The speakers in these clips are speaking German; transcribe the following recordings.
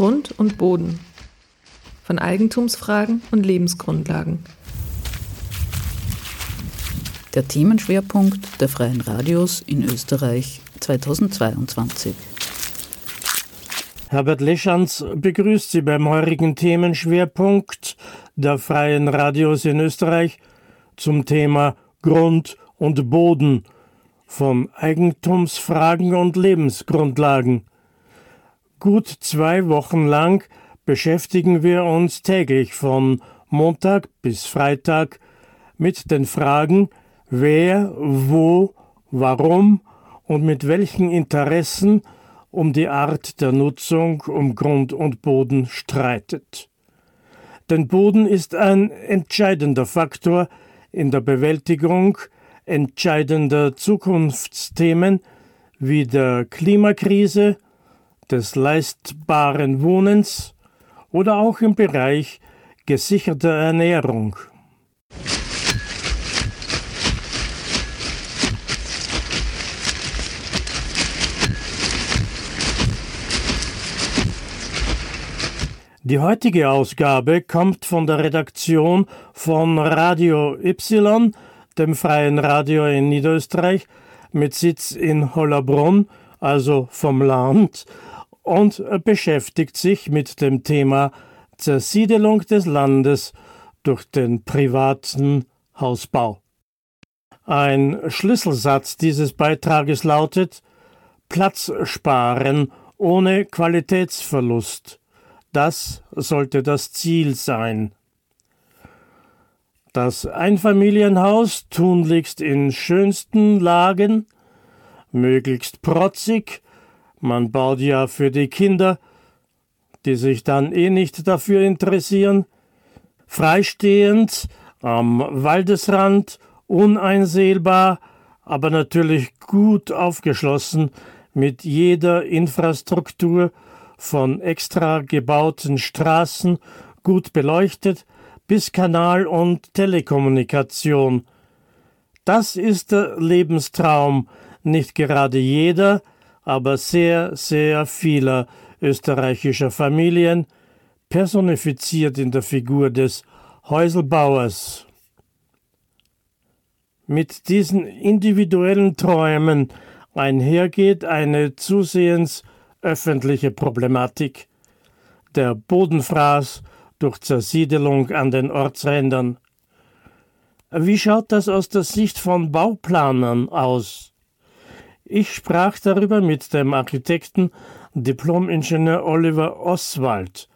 Grund und Boden, von Eigentumsfragen und Lebensgrundlagen. Der Themenschwerpunkt der Freien Radios in Österreich 2022. Herbert Leschanz begrüßt Sie beim heurigen Themenschwerpunkt der Freien Radios in Österreich zum Thema Grund und Boden von Eigentumsfragen und Lebensgrundlagen. Gut zwei Wochen lang beschäftigen wir uns täglich von Montag bis Freitag mit den Fragen, wer, wo, warum und mit welchen Interessen um die Art der Nutzung um Grund und Boden streitet. Denn Boden ist ein entscheidender Faktor in der Bewältigung entscheidender Zukunftsthemen wie der Klimakrise, des leistbaren Wohnens oder auch im Bereich gesicherter Ernährung. Die heutige Ausgabe kommt von der Redaktion von Radio Y, dem freien Radio in Niederösterreich, mit Sitz in Hollabrunn, also vom Land, und beschäftigt sich mit dem Thema Zersiedelung des Landes durch den privaten Hausbau. Ein Schlüsselsatz dieses Beitrages lautet Platz sparen ohne Qualitätsverlust. Das sollte das Ziel sein. Das Einfamilienhaus tunlichst in schönsten Lagen, möglichst protzig, man baut ja für die Kinder, die sich dann eh nicht dafür interessieren, freistehend, am Waldesrand, uneinsehbar, aber natürlich gut aufgeschlossen mit jeder Infrastruktur, von extra gebauten Straßen, gut beleuchtet, bis Kanal und Telekommunikation. Das ist der Lebenstraum nicht gerade jeder, aber sehr, sehr vieler österreichischer Familien, personifiziert in der Figur des Häuselbauers. Mit diesen individuellen Träumen einhergeht eine zusehends öffentliche Problematik. Der Bodenfraß durch Zersiedelung an den Ortsrändern. Wie schaut das aus der Sicht von Bauplanern aus? Ich sprach darüber mit dem Architekten Diplomingenieur Oliver Oswald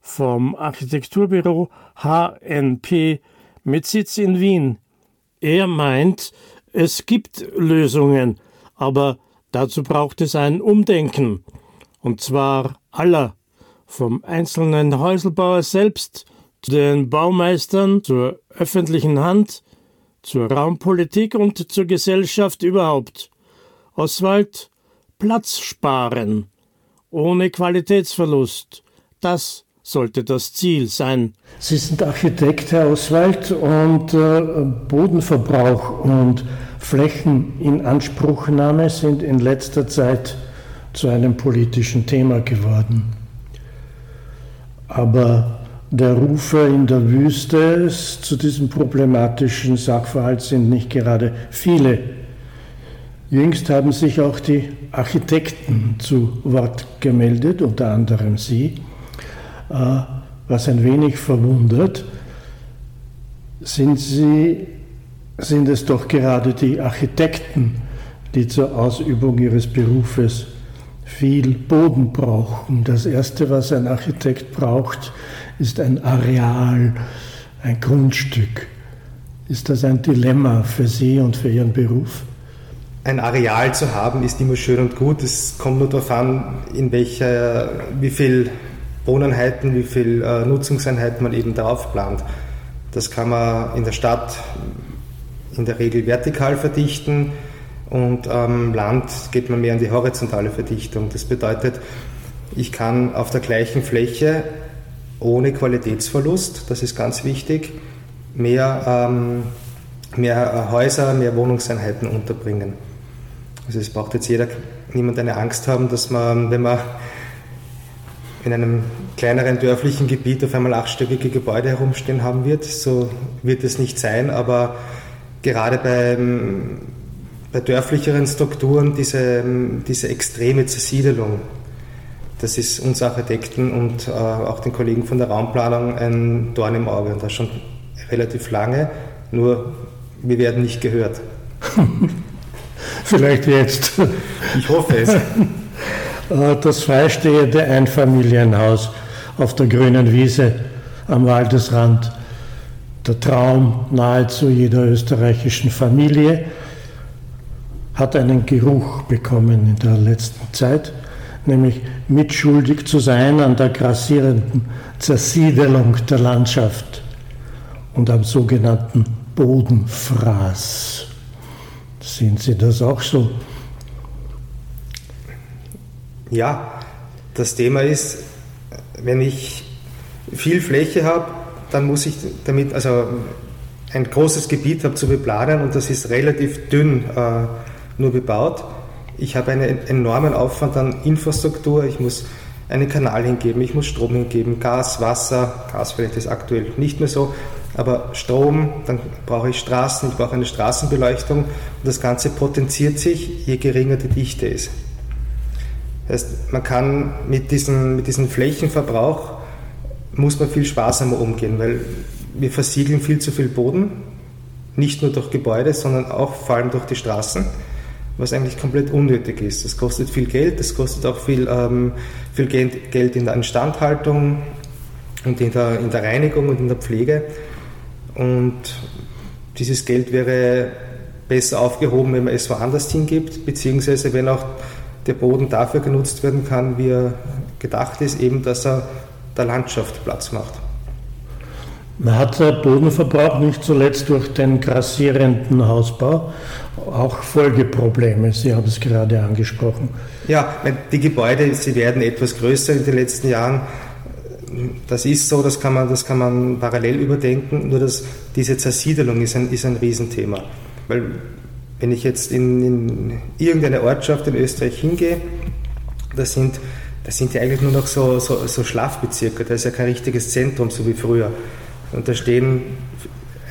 vom Architekturbüro HNP mit Sitz in Wien. Er meint, es gibt Lösungen, aber dazu braucht es ein Umdenken und zwar aller, vom einzelnen Häuselbauer selbst zu den Baumeistern, zur öffentlichen Hand, zur Raumpolitik und zur Gesellschaft überhaupt. Oswald, Platz sparen, ohne Qualitätsverlust, das sollte das Ziel sein. Sie sind Architekt, Herr Oswald, und äh, Bodenverbrauch und Flächeninanspruchnahme sind in letzter Zeit zu einem politischen Thema geworden. Aber der Rufe in der Wüste zu diesem problematischen Sachverhalt sind nicht gerade viele. Jüngst haben sich auch die Architekten zu Wort gemeldet, unter anderem Sie, äh, was ein wenig verwundert. Sind, Sie, sind es doch gerade die Architekten, die zur Ausübung ihres Berufes viel Boden brauchen. Das Erste, was ein Architekt braucht, ist ein Areal, ein Grundstück. Ist das ein Dilemma für Sie und für Ihren Beruf? Ein Areal zu haben ist immer schön und gut. Es kommt nur darauf an, in welcher, wie viel Wohneinheiten, wie viel äh, Nutzungseinheiten man eben darauf plant. Das kann man in der Stadt in der Regel vertikal verdichten und am Land geht man mehr in die horizontale Verdichtung. Das bedeutet, ich kann auf der gleichen Fläche ohne Qualitätsverlust, das ist ganz wichtig, mehr, ähm, mehr Häuser, mehr Wohnungseinheiten unterbringen. Also es braucht jetzt jeder, niemand eine Angst haben, dass man, wenn man in einem kleineren dörflichen Gebiet auf einmal achtstöckige Gebäude herumstehen haben wird. So wird es nicht sein, aber gerade beim, bei dörflicheren Strukturen diese, diese extreme Zersiedelung, das ist uns Architekten und äh, auch den Kollegen von der Raumplanung ein Dorn im Auge und das schon relativ lange, nur wir werden nicht gehört. Vielleicht jetzt. Ich hoffe es. Äh, das freistehende Einfamilienhaus auf der grünen Wiese am Waldesrand. Der Traum nahezu jeder österreichischen Familie hat einen Geruch bekommen in der letzten Zeit, nämlich mitschuldig zu sein an der grassierenden Zersiedelung der Landschaft und am sogenannten Bodenfraß. Sehen Sie das auch so? Ja, das Thema ist, wenn ich viel Fläche habe, dann muss ich damit, also ein großes Gebiet habe zu beplanen und das ist relativ dünn äh, nur bebaut. Ich habe einen enormen Aufwand an Infrastruktur. Ich muss einen Kanal hingeben, ich muss Strom hingeben, Gas, Wasser, Gas vielleicht ist aktuell nicht mehr so, aber Strom, dann brauche ich Straßen, ich brauche eine Straßenbeleuchtung und das Ganze potenziert sich, je geringer die Dichte ist. Das heißt, man kann mit diesem, mit diesem Flächenverbrauch muss man viel sparsamer umgehen, weil wir versiegeln viel zu viel Boden, nicht nur durch Gebäude, sondern auch vor allem durch die Straßen, was eigentlich komplett unnötig ist. Das kostet viel Geld, das kostet auch viel, ähm, viel Geld in der Instandhaltung und in der, in der Reinigung und in der Pflege. Und dieses Geld wäre besser aufgehoben, wenn man es woanders hingibt, beziehungsweise wenn auch der Boden dafür genutzt werden kann, wie er gedacht ist, eben dass er der Landschaft Platz macht. Man hat der Bodenverbrauch nicht zuletzt durch den grassierenden Hausbau auch Folgeprobleme. Sie haben es gerade angesprochen. Ja, die Gebäude, sie werden etwas größer in den letzten Jahren. Das ist so, das kann man, das kann man parallel überdenken, nur dass diese Zersiedelung ist ein, ist ein Riesenthema. Weil wenn ich jetzt in, in irgendeine Ortschaft in Österreich hingehe, das sind, das sind ja eigentlich nur noch so, so, so Schlafbezirke, da ist ja kein richtiges Zentrum, so wie früher. Und da stehen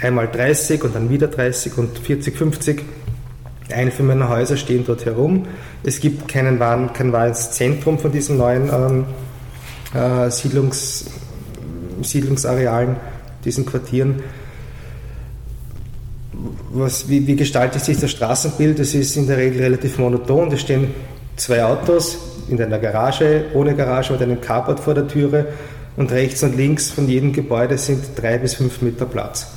einmal 30 und dann wieder 30 und 40, 50 Einfamilienhäuser stehen dort herum. Es gibt keinen kein wahres Zentrum von diesen neuen ähm, äh, Siedlungs, Siedlungsarealen, diesen Quartieren was, wie, wie, gestaltet sich das Straßenbild? Es ist in der Regel relativ monoton. Da stehen zwei Autos in einer Garage, ohne Garage mit einem Carport vor der Türe und rechts und links von jedem Gebäude sind drei bis fünf Meter Platz.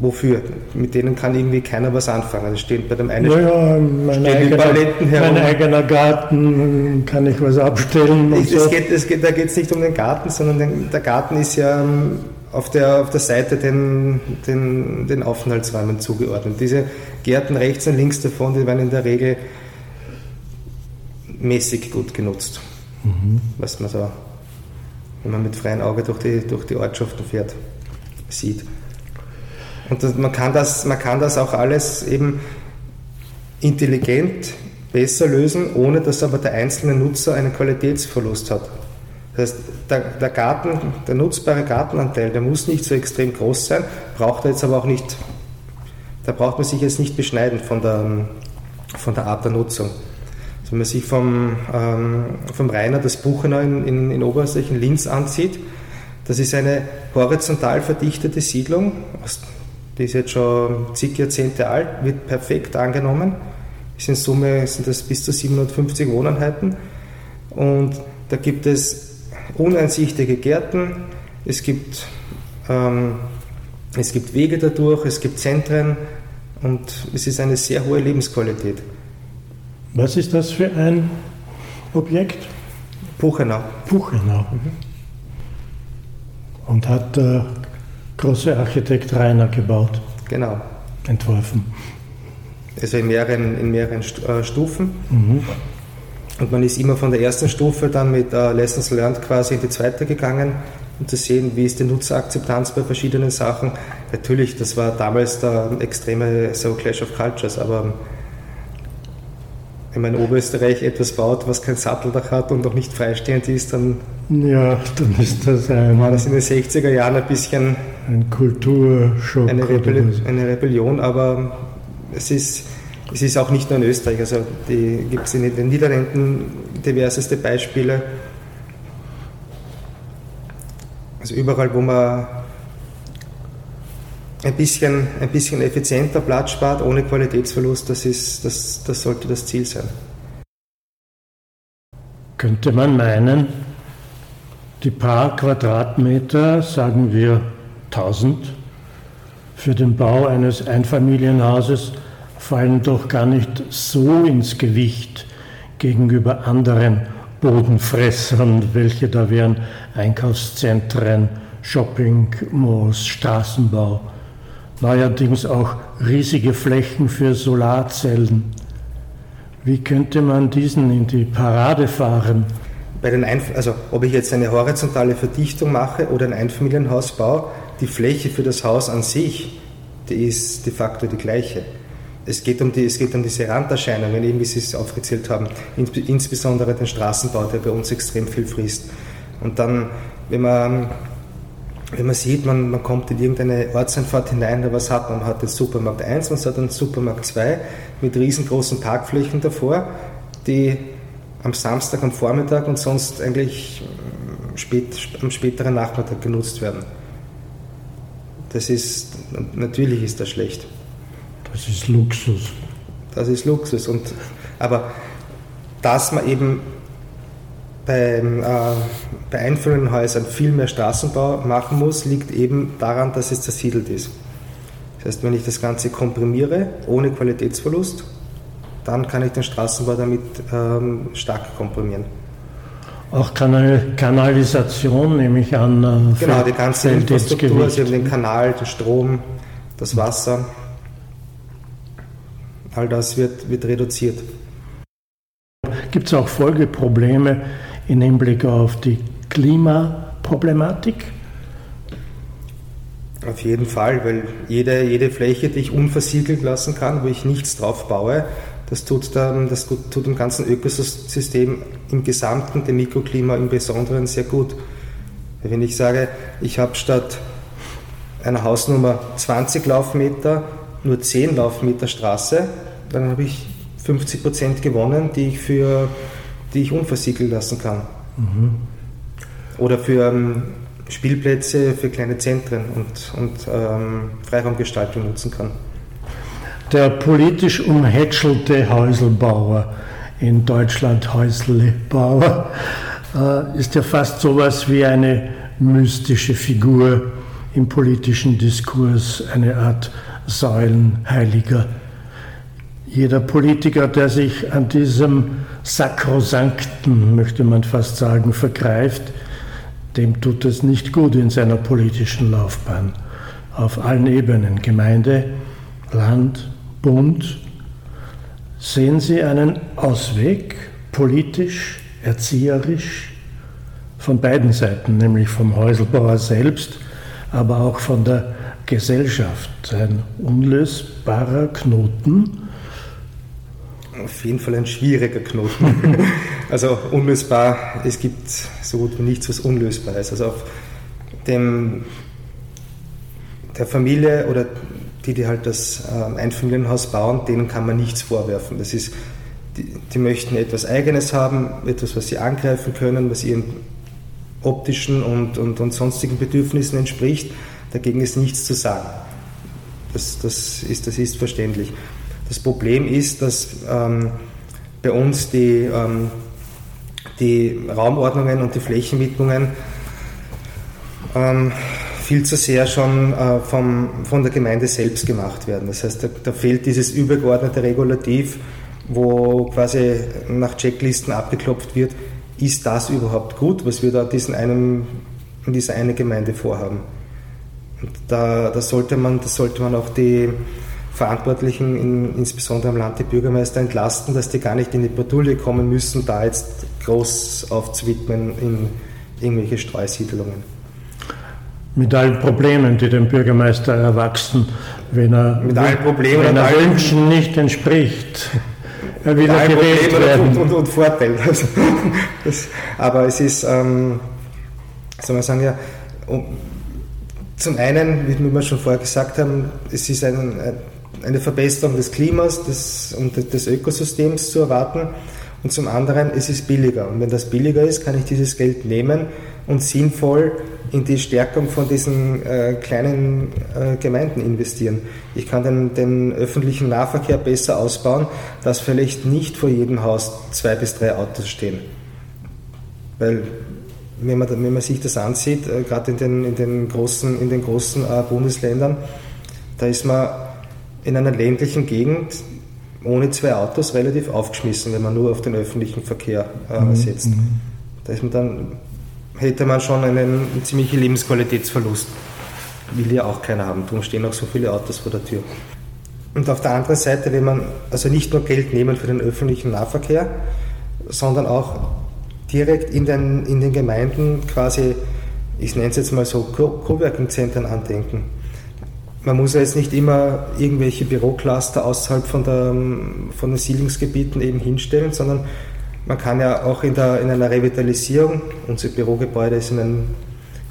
Wofür? Mit denen kann irgendwie keiner was anfangen. Es steht bei dem einen naja, mein, eigener, mein eigener Garten, kann ich was abstellen. Es, so. geht, es geht, da geht es nicht um den Garten, sondern den, der Garten ist ja ähm, auf der, auf der Seite den, den, den Aufenthaltsräumen zugeordnet. Diese Gärten rechts und links davon, die werden in der Regel mäßig gut genutzt. Mhm. Was man so, wenn man mit freiem Auge durch die, durch die Ortschaften fährt, sieht. Und das, man, kann das, man kann das auch alles eben intelligent besser lösen, ohne dass aber der einzelne Nutzer einen Qualitätsverlust hat. Das heißt, der, der, Garten, der nutzbare Gartenanteil, der muss nicht so extrem groß sein, braucht er jetzt aber auch nicht, da braucht man sich jetzt nicht beschneiden von der, von der Art der Nutzung. Also wenn man sich vom, ähm, vom Rainer das Buchenau in, in, in Oberösterreich, in Linz ansieht, das ist eine horizontal verdichtete Siedlung, die ist jetzt schon zig Jahrzehnte alt, wird perfekt angenommen. In Summe sind das bis zu 750 Wohneinheiten und da gibt es uneinsichtige Gärten, es gibt, ähm, es gibt Wege dadurch, es gibt Zentren und es ist eine sehr hohe Lebensqualität. Was ist das für ein Objekt? Buchenau. Buchenau. Mhm. Und hat der große Architekt Rainer gebaut. Genau. Entworfen. Also in mehreren, in mehreren äh, Stufen. Mhm. Und man ist immer von der ersten Stufe dann mit uh, Lessons Learned quasi in die zweite gegangen, um zu sehen, wie ist die Nutzerakzeptanz bei verschiedenen Sachen. Natürlich, das war damals der extreme so Clash of Cultures, aber wenn man in Oberösterreich etwas baut, was kein Satteldach hat und noch nicht freistehend ist, dann ja, dann ist das ein, war das in den 60er Jahren ein bisschen ein Kulturschock. Eine, Rebellion, eine Rebellion, aber es ist, es ist auch nicht nur in Österreich. Also gibt es in den Niederlanden diverseste Beispiele. Also überall, wo man ein bisschen, ein bisschen effizienter Platz spart, ohne Qualitätsverlust, das, ist, das, das sollte das Ziel sein. Könnte man meinen, die paar Quadratmeter, sagen wir 1000, für den Bau eines Einfamilienhauses fallen doch gar nicht so ins Gewicht gegenüber anderen Bodenfressern, welche da wären Einkaufszentren, Shopping, Malls, Straßenbau neuerdings auch riesige Flächen für Solarzellen. Wie könnte man diesen in die Parade fahren? Bei den Einf also ob ich jetzt eine horizontale Verdichtung mache oder ein Einfamilienhaus baue, die Fläche für das Haus an sich, die ist de facto die gleiche. Es geht um, die, es geht um diese Randerscheinungen, eben wie Sie es aufgezählt haben, insbesondere den Straßenbau, der bei uns extrem viel frisst. Und dann, wenn man wenn man sieht, man, man kommt in irgendeine Ortseinfahrt hinein, da was hat man? Man hat den Supermarkt 1, man hat den Supermarkt 2 mit riesengroßen Parkflächen davor, die am Samstag, am Vormittag und sonst eigentlich äh, spät, am späteren Nachmittag genutzt werden. Das ist, natürlich ist das schlecht. Das ist Luxus. Das ist Luxus. Und, aber dass man eben beim, äh, bei einzelnen Häusern viel mehr Straßenbau machen muss, liegt eben daran, dass es zersiedelt ist. Das heißt, wenn ich das Ganze komprimiere, ohne Qualitätsverlust, dann kann ich den Straßenbau damit ähm, stark komprimieren. Auch Kanal Kanalisation nehme ich an. Äh, genau, die ganze Infrastruktur, haben den Kanal, den Strom, das Wasser, all das wird, wird reduziert. Gibt es auch Folgeprobleme im Hinblick auf die Klimaproblematik? Auf jeden Fall, weil jede, jede Fläche, die ich unversiegelt lassen kann, wo ich nichts drauf baue, das tut, dann, das tut dem ganzen Ökosystem im Gesamten, dem Mikroklima im Besonderen sehr gut. Wenn ich sage, ich habe statt einer Hausnummer 20 Laufmeter nur 10 Laufmeter Straße, dann habe ich 50 Prozent gewonnen, die ich für die ich unversiegelt lassen kann. Mhm. Oder für ähm, Spielplätze, für kleine Zentren und, und ähm, Freiraumgestaltung nutzen kann. Der politisch umhätschelte Häuselbauer in Deutschland, Häuslebauer, äh, ist ja fast so etwas wie eine mystische Figur im politischen Diskurs, eine Art Säulenheiliger. Jeder Politiker, der sich an diesem Sakrosankten, möchte man fast sagen, vergreift, dem tut es nicht gut in seiner politischen Laufbahn. Auf allen Ebenen, Gemeinde, Land, Bund. Sehen Sie einen Ausweg, politisch, erzieherisch, von beiden Seiten, nämlich vom Häuselbauer selbst, aber auch von der Gesellschaft, ein unlösbarer Knoten, auf jeden Fall ein schwieriger Knoten. also unlösbar, es gibt so gut wie nichts, was unlösbar ist. Also auf dem, der Familie oder die, die halt das ähm, Einfamilienhaus bauen, denen kann man nichts vorwerfen. Das ist, die, die möchten etwas Eigenes haben, etwas, was sie angreifen können, was ihren optischen und, und, und sonstigen Bedürfnissen entspricht. Dagegen ist nichts zu sagen. Das, das, ist, das ist verständlich. Das Problem ist, dass ähm, bei uns die, ähm, die Raumordnungen und die Flächenwidmungen ähm, viel zu sehr schon äh, vom, von der Gemeinde selbst gemacht werden. Das heißt, da, da, fehlt dieses übergeordnete Regulativ, wo quasi nach Checklisten abgeklopft wird, ist das überhaupt gut, was wir da diesen einen, in dieser einen Gemeinde vorhaben. Und da, da, sollte man, da sollte man auch die, Verantwortlichen, in, insbesondere am Land die Bürgermeister, entlasten, dass die gar nicht in die Patrouille kommen müssen, da jetzt groß aufzuwidmen in irgendwelche Streusiedlungen. Mit allen Problemen, die dem Bürgermeister erwachsen, wenn er, Mit allen Problemen wenn er Wünschen nicht entspricht. er will ja gewählt werden. Und, und, und Vorteil. Also, das, aber es ist, ähm, soll man sagen, ja, um, zum einen, wie wir schon vorher gesagt haben, es ist ein, eine Verbesserung des Klimas des, und des Ökosystems zu erwarten. Und zum anderen, es ist billiger. Und wenn das billiger ist, kann ich dieses Geld nehmen und sinnvoll in die Stärkung von diesen äh, kleinen äh, Gemeinden investieren. Ich kann den, den, öffentlichen Nahverkehr besser ausbauen, dass vielleicht nicht vor jedem Haus zwei bis drei Autos stehen. Weil wenn man, wenn man sich das ansieht, äh, gerade in den, in den großen, in den großen äh, Bundesländern, da ist man in einer ländlichen Gegend ohne zwei Autos relativ aufgeschmissen, wenn man nur auf den öffentlichen Verkehr äh, mhm. setzt. Mhm. Da ist man dann, hätte man schon einen, ziemlichen Lebensqualitätsverlust. Will ja auch keiner haben, darum stehen auch so viele Autos vor der Tür. Und auf der anderen Seite, wenn man also nicht nur Geld nehmen für den öffentlichen Nahverkehr, sondern auch direkt in den, in den Gemeinden quasi, ich nenne es jetzt mal so, Coworking-Zentren andenken. Man muss ja jetzt nicht immer irgendwelche Bürocluster außerhalb von, der, von den Siedlungsgebieten eben hinstellen, sondern man kann ja auch in, der, in einer Revitalisierung, unser Bürogebäude ist in einem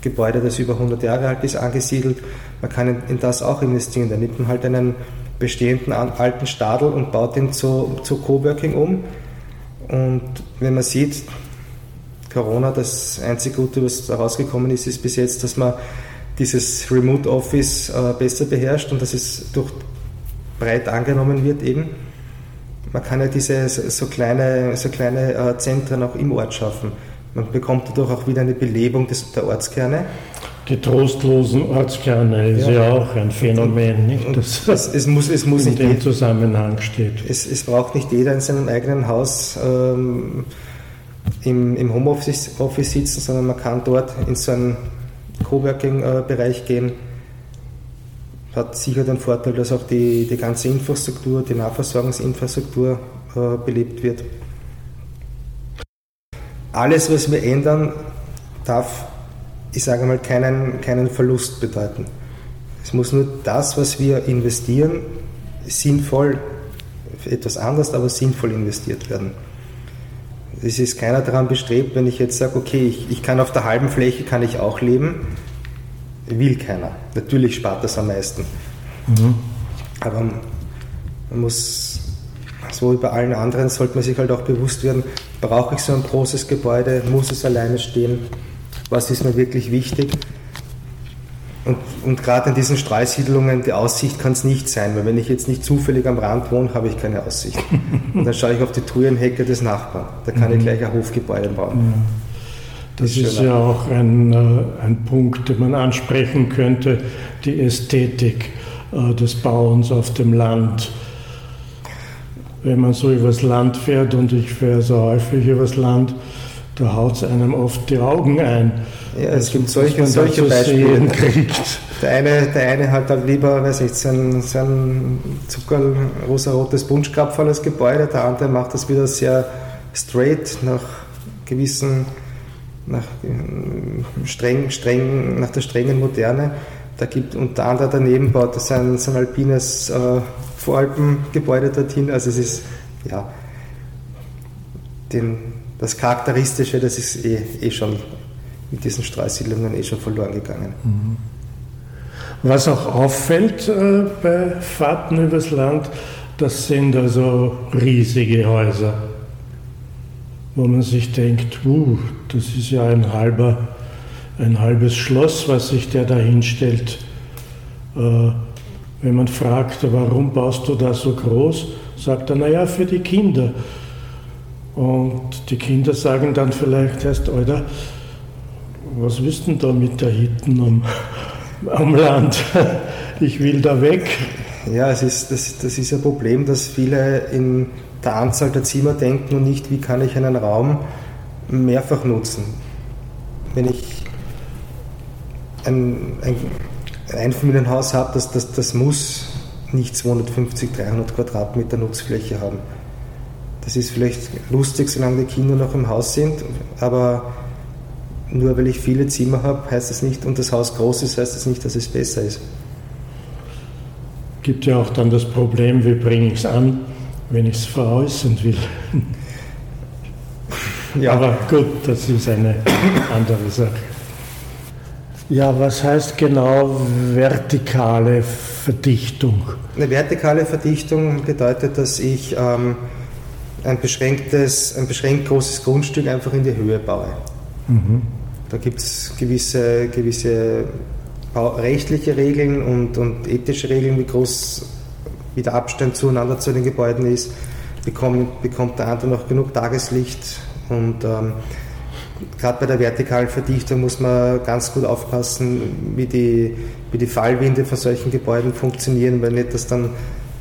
Gebäude, das über 100 Jahre alt ist, angesiedelt, man kann in, in das auch investieren. Da nimmt man halt einen bestehenden alten Stadel und baut ihn zu, zu Coworking um. Und wenn man sieht, Corona, das einzige Gute, was da rausgekommen ist, ist bis jetzt, dass man dieses Remote Office äh, besser beherrscht und dass es durch breit angenommen wird eben. Man kann ja diese so kleine, so kleine äh, Zentren auch im Ort schaffen. Man bekommt dadurch auch wieder eine Belebung des, der Ortskerne. Die trostlosen Ortskerne ist ja, ja auch ein Phänomen, nicht? Das es, es, muss, es muss in dem Zusammenhang steht. Es, es, braucht nicht jeder in seinem eigenen Haus ähm, im, im Homeoffice Office sitzen, sondern man kann dort in so einen Coworking-Bereich gehen. Hat sicher den Vorteil, dass auch die, die ganze Infrastruktur, die Nahversorgungsinfrastruktur äh, belebt wird. Alles, was wir ändern, darf, ich sage mal, keinen, keinen Verlust bedeuten. Es muss nur das, was wir investieren, sinnvoll, etwas anders, aber sinnvoll investiert werden. Es ist keiner daran bestrebt, wenn ich jetzt sage, okay, ich, ich kann auf der halben Fläche kann ich auch leben, will keiner. Natürlich spart das am meisten. Mhm. Aber man muss, so wie bei allen anderen, sollte man sich halt auch bewusst werden, brauche ich so ein großes Gebäude, muss es alleine stehen, was ist mir wirklich wichtig und, und gerade in diesen Streusiedlungen, die Aussicht kann es nicht sein, weil wenn ich jetzt nicht zufällig am Rand wohne, habe ich keine Aussicht. Und dann schaue ich auf die Thujenhecke des Nachbarn. Da kann mhm. ich gleich ein Hofgebäude bauen. Ja. Das ist, ist ja auch ein, äh, ein Punkt, den man ansprechen könnte, die Ästhetik äh, des Bauens auf dem Land. Wenn man so übers Land fährt, und ich fahre so häufig übers Land, da haut es einem oft die Augen ein ja, es gibt solche, solche Beispiele. Der eine, der eine hat halt lieber, weiß nicht, so ein, so ein Zucker, rosa-rotes Bunschkrapfen als Gebäude, der andere macht das wieder sehr straight nach gewissen, nach äh, streng, streng, nach der strengen Moderne. Da gibt, und der andere daneben baut das ein, so ein alpines äh, Voralpengebäude dorthin. Also es ist, ja, den, das Charakteristische, das ist eh, eh schon mit diesen Streusiedlungen eh schon verloren gegangen. Mhm. Was auch auffällt äh, bei Fahrten übers Land, das sind also riesige Häuser, wo man sich denkt, uh, das ist ja ein halber, ein halbes Schloss, was sich der da hinstellt. Äh, wenn man fragt, warum baust du da so groß, sagt er, naja, für die Kinder. Und die Kinder sagen dann vielleicht erst, Alter, was denn da mit der Hitten am, am Land? Ich will da weg. Ja, es ist, das, das ist ein Problem, dass viele in der Anzahl der Zimmer denken und nicht, wie kann ich einen Raum mehrfach nutzen. Wenn ich ein, ein Einfamilienhaus habe, das, das, das muss nicht 250, 300 Quadratmeter Nutzfläche haben. Das ist vielleicht lustig, solange die Kinder noch im Haus sind, aber nur weil ich viele Zimmer habe, heißt das nicht, und das Haus groß ist, heißt das nicht, dass es besser ist. Gibt ja auch dann das Problem, wie bringe ich es an, wenn ich es veräußern will. Ja. Aber gut, das ist eine andere Sache. Ja, was heißt genau vertikale Verdichtung? Eine vertikale Verdichtung bedeutet, dass ich ähm, ein, beschränktes, ein beschränkt großes Grundstück einfach in die Höhe baue. Mhm. Da gibt es gewisse, gewisse rechtliche Regeln und, und ethische Regeln, wie groß wie der Abstand zueinander zu den Gebäuden ist. Bekommt, bekommt der andere noch genug Tageslicht und ähm, gerade bei der vertikalen Verdichtung muss man ganz gut aufpassen, wie die, wie die Fallwinde von solchen Gebäuden funktionieren, weil nicht, dass dann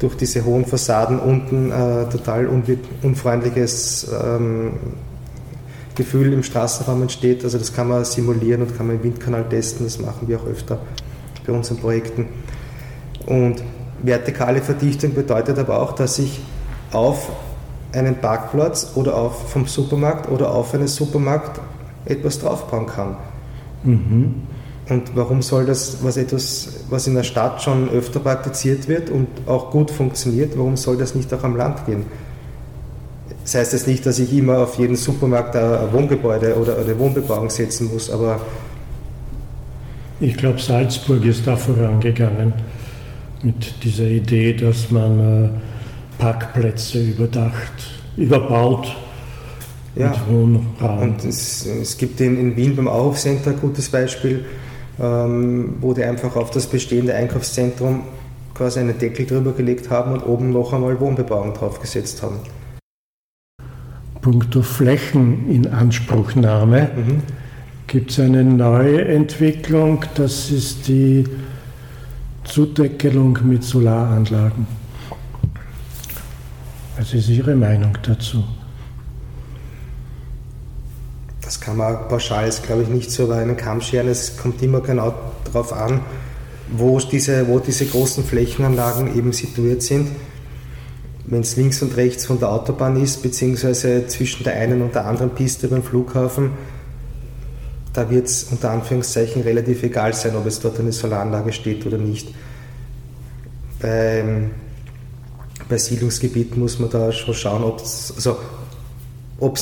durch diese hohen Fassaden unten äh, total unfreundliches ähm, Gefühl im Straßenraum entsteht. Also das kann man simulieren und kann man im Windkanal testen, das machen wir auch öfter bei unseren Projekten. Und vertikale Verdichtung bedeutet aber auch, dass ich auf einen Parkplatz oder auf vom Supermarkt oder auf einen Supermarkt etwas draufbauen kann. Mhm. Und warum soll das, was etwas, was in der Stadt schon öfter praktiziert wird und auch gut funktioniert, warum soll das nicht auch am Land gehen? Das heißt jetzt nicht, dass ich immer auf jeden Supermarkt ein Wohngebäude oder eine Wohnbebauung setzen muss, aber. Ich glaube, Salzburg ist da vorangegangen mit dieser Idee, dass man äh, Parkplätze überdacht, überbaut ja. mit Wohnraum. Und es, es gibt in, in Wien beim Auhof Center ein gutes Beispiel, ähm, wo die einfach auf das bestehende Einkaufszentrum quasi einen Deckel drüber gelegt haben und oben noch einmal Wohnbebauung draufgesetzt haben. Punkto Flächeninanspruchnahme mhm. gibt es eine neue Entwicklung, das ist die Zudeckelung mit Solaranlagen. Was ist Ihre Meinung dazu? Das kann man pauschal jetzt, glaube ich, nicht so über einen Kamm scheren. Es kommt immer genau darauf an, wo diese, wo diese großen Flächenanlagen eben situiert sind. Wenn es links und rechts von der Autobahn ist, beziehungsweise zwischen der einen und der anderen Piste beim Flughafen, da wird es unter Anführungszeichen relativ egal sein, ob es dort eine Solaranlage steht oder nicht. Beim, bei Siedlungsgebieten muss man da schon schauen, ob es also,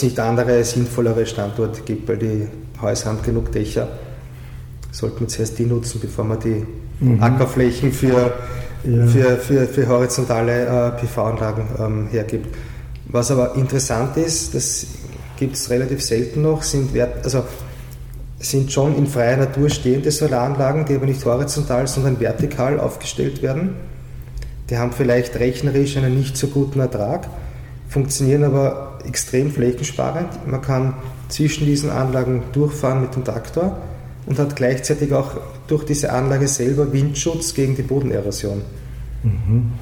nicht andere, sinnvollere Standorte gibt, weil die Häuser haben genug Dächer. Sollte man zuerst die nutzen, bevor man die mhm. Ackerflächen für, ja. für, für, für, horizontale äh, PV-Anlagen ähm, hergibt. Was aber interessant ist, das gibt es relativ selten noch, sind also sind schon in freier Natur stehende Solaranlagen, die aber nicht horizontal, sondern vertikal aufgestellt werden. Die haben vielleicht rechnerisch einen nicht so guten Ertrag, funktionieren aber extrem flächensparend. Man kann zwischen diesen Anlagen durchfahren mit dem Traktor und hat gleichzeitig auch durch diese Anlage selber Windschutz gegen die Bodenerosion. Mhm.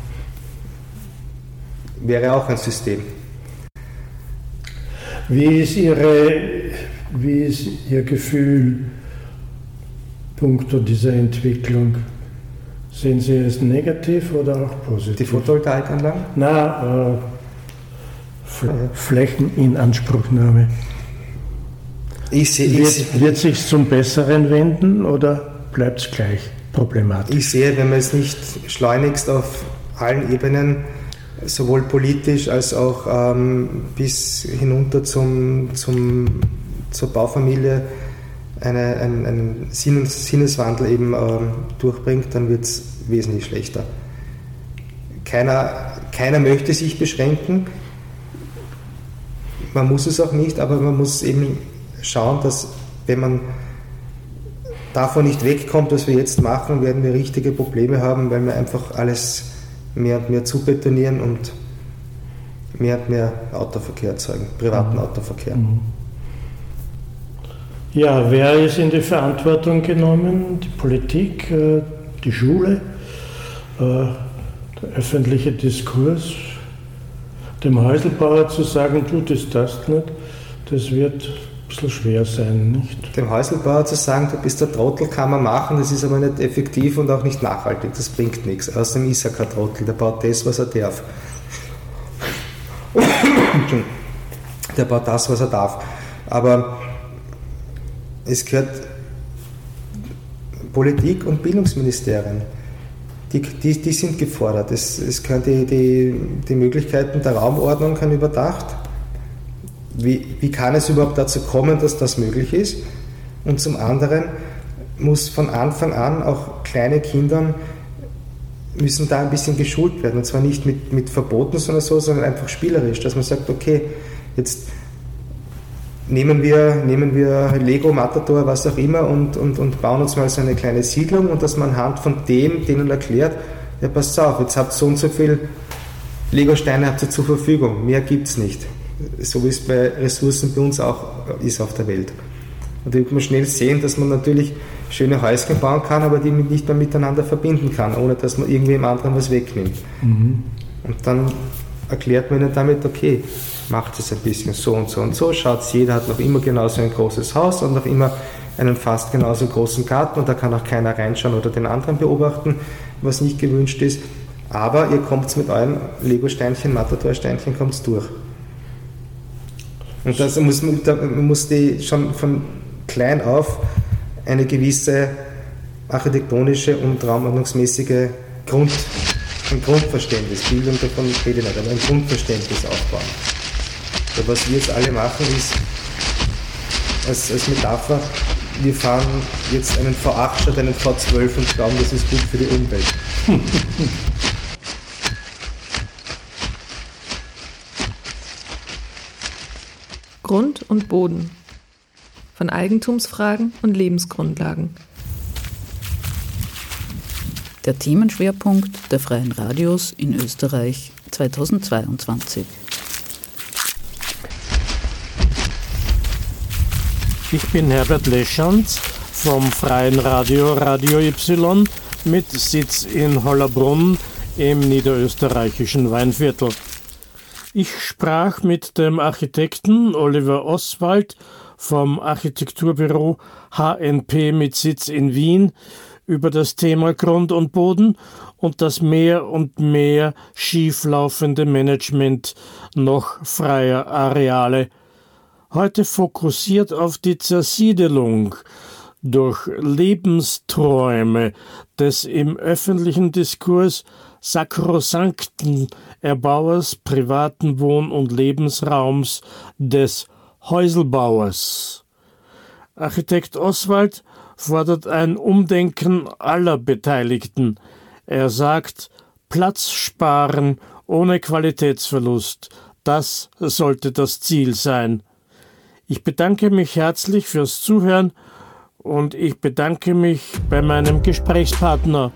Wäre auch ein System. Wie ist Ihre wie ist Ihr Gefühl punkto dieser Entwicklung? Sehen Sie es negativ oder auch positiv? Die Photovoltaikanlagen? Na, äh, Flächeninanspruchnahme. Ich sehe, ich wird, wird sich zum Besseren wenden oder bleibt es gleich problematisch? Ich sehe, wenn man es nicht schleunigst auf allen Ebenen sowohl politisch als auch ähm, bis hinunter zum, zum zur Baufamilie eine, einen, einen Sinneswandel eben ähm, durchbringt, dann wird es wesentlich schlechter. Keiner, keiner möchte sich beschränken, man muss es auch nicht, aber man muss eben schauen, dass wenn man davon nicht wegkommt, was wir jetzt machen, werden wir richtige Probleme haben, weil wir einfach alles mehr und mehr zubetonieren und mehr und mehr Autoverkehr erzeugen, privaten mhm. Autoverkehr. Mhm. Ja, wer ist in die Verantwortung genommen? Die Politik, äh, die Schule, äh, der öffentliche Diskurs. Dem Häuselbauer zu sagen, du, das das nicht, das wird bisschen schwer sein, nicht? Dem Häuselbauer zu sagen, du bist der Trottel, kann man machen, das ist aber nicht effektiv und auch nicht nachhaltig, das bringt nichts. Außerdem ist er kein Trottel, der baut das, was er darf. der baut das, was er darf. Aber es gehört Politik und Bildungsministerien, die, die, die sind gefordert. Es, es können die, die, die Möglichkeiten der Raumordnung können überdacht. Wie, wie kann es überhaupt dazu kommen, dass das möglich ist? Und zum anderen muss von Anfang an auch kleine Kindern müssen da ein bisschen geschult werden. Und zwar nicht mit, mit Verboten, sondern so, sondern einfach spielerisch, dass man sagt, okay, jetzt nehmen wir, nehmen wir Lego, Matador, was auch immer und, und, und bauen uns mal so eine kleine Siedlung und dass man anhand von dem denen erklärt, ja passt auf, jetzt habt so und so viel Lego-Steine zur Verfügung, mehr gibt es nicht. So wie es bei Ressourcen bei uns auch ist auf der Welt. Und da wird man schnell sehen, dass man natürlich schöne Häuschen bauen kann, aber die nicht mehr miteinander verbinden kann, ohne dass man irgendwie im anderen was wegnimmt. Mhm. Und dann erklärt man ihnen damit, okay, macht es ein bisschen so und so und so, schaut, jeder hat noch immer genauso ein großes Haus und noch immer einen fast genauso großen Garten und da kann auch keiner reinschauen oder den anderen beobachten, was nicht gewünscht ist. Aber ihr kommt mit euren Lego-Steinchen, Matador-Steinchen kommt durch. Und das muss man, muss die schon von klein auf eine gewisse architektonische und raumordnungsmäßige Grund, ein Grundverständnis, Bildung davon rede ich nicht, aber ein Grundverständnis aufbauen. Aber was wir jetzt alle machen ist, als, als Metapher, wir fahren jetzt einen V8 statt einen V12 und glauben, das ist gut für die Umwelt. Grund und Boden. Von Eigentumsfragen und Lebensgrundlagen. Der Themenschwerpunkt der Freien Radios in Österreich 2022. Ich bin Herbert Leschanz vom Freien Radio Radio Y mit Sitz in Hollerbrunn im niederösterreichischen Weinviertel. Ich sprach mit dem Architekten Oliver Oswald vom Architekturbüro HNP mit Sitz in Wien über das Thema Grund und Boden und das mehr und mehr schieflaufende Management noch freier Areale. Heute fokussiert auf die Zersiedelung durch Lebensträume des im öffentlichen Diskurs sakrosankten Erbauers privaten Wohn- und Lebensraums des Häuselbauers. Architekt Oswald fordert ein Umdenken aller Beteiligten. Er sagt, Platz sparen ohne Qualitätsverlust, das sollte das Ziel sein. Ich bedanke mich herzlich fürs Zuhören und ich bedanke mich bei meinem Gesprächspartner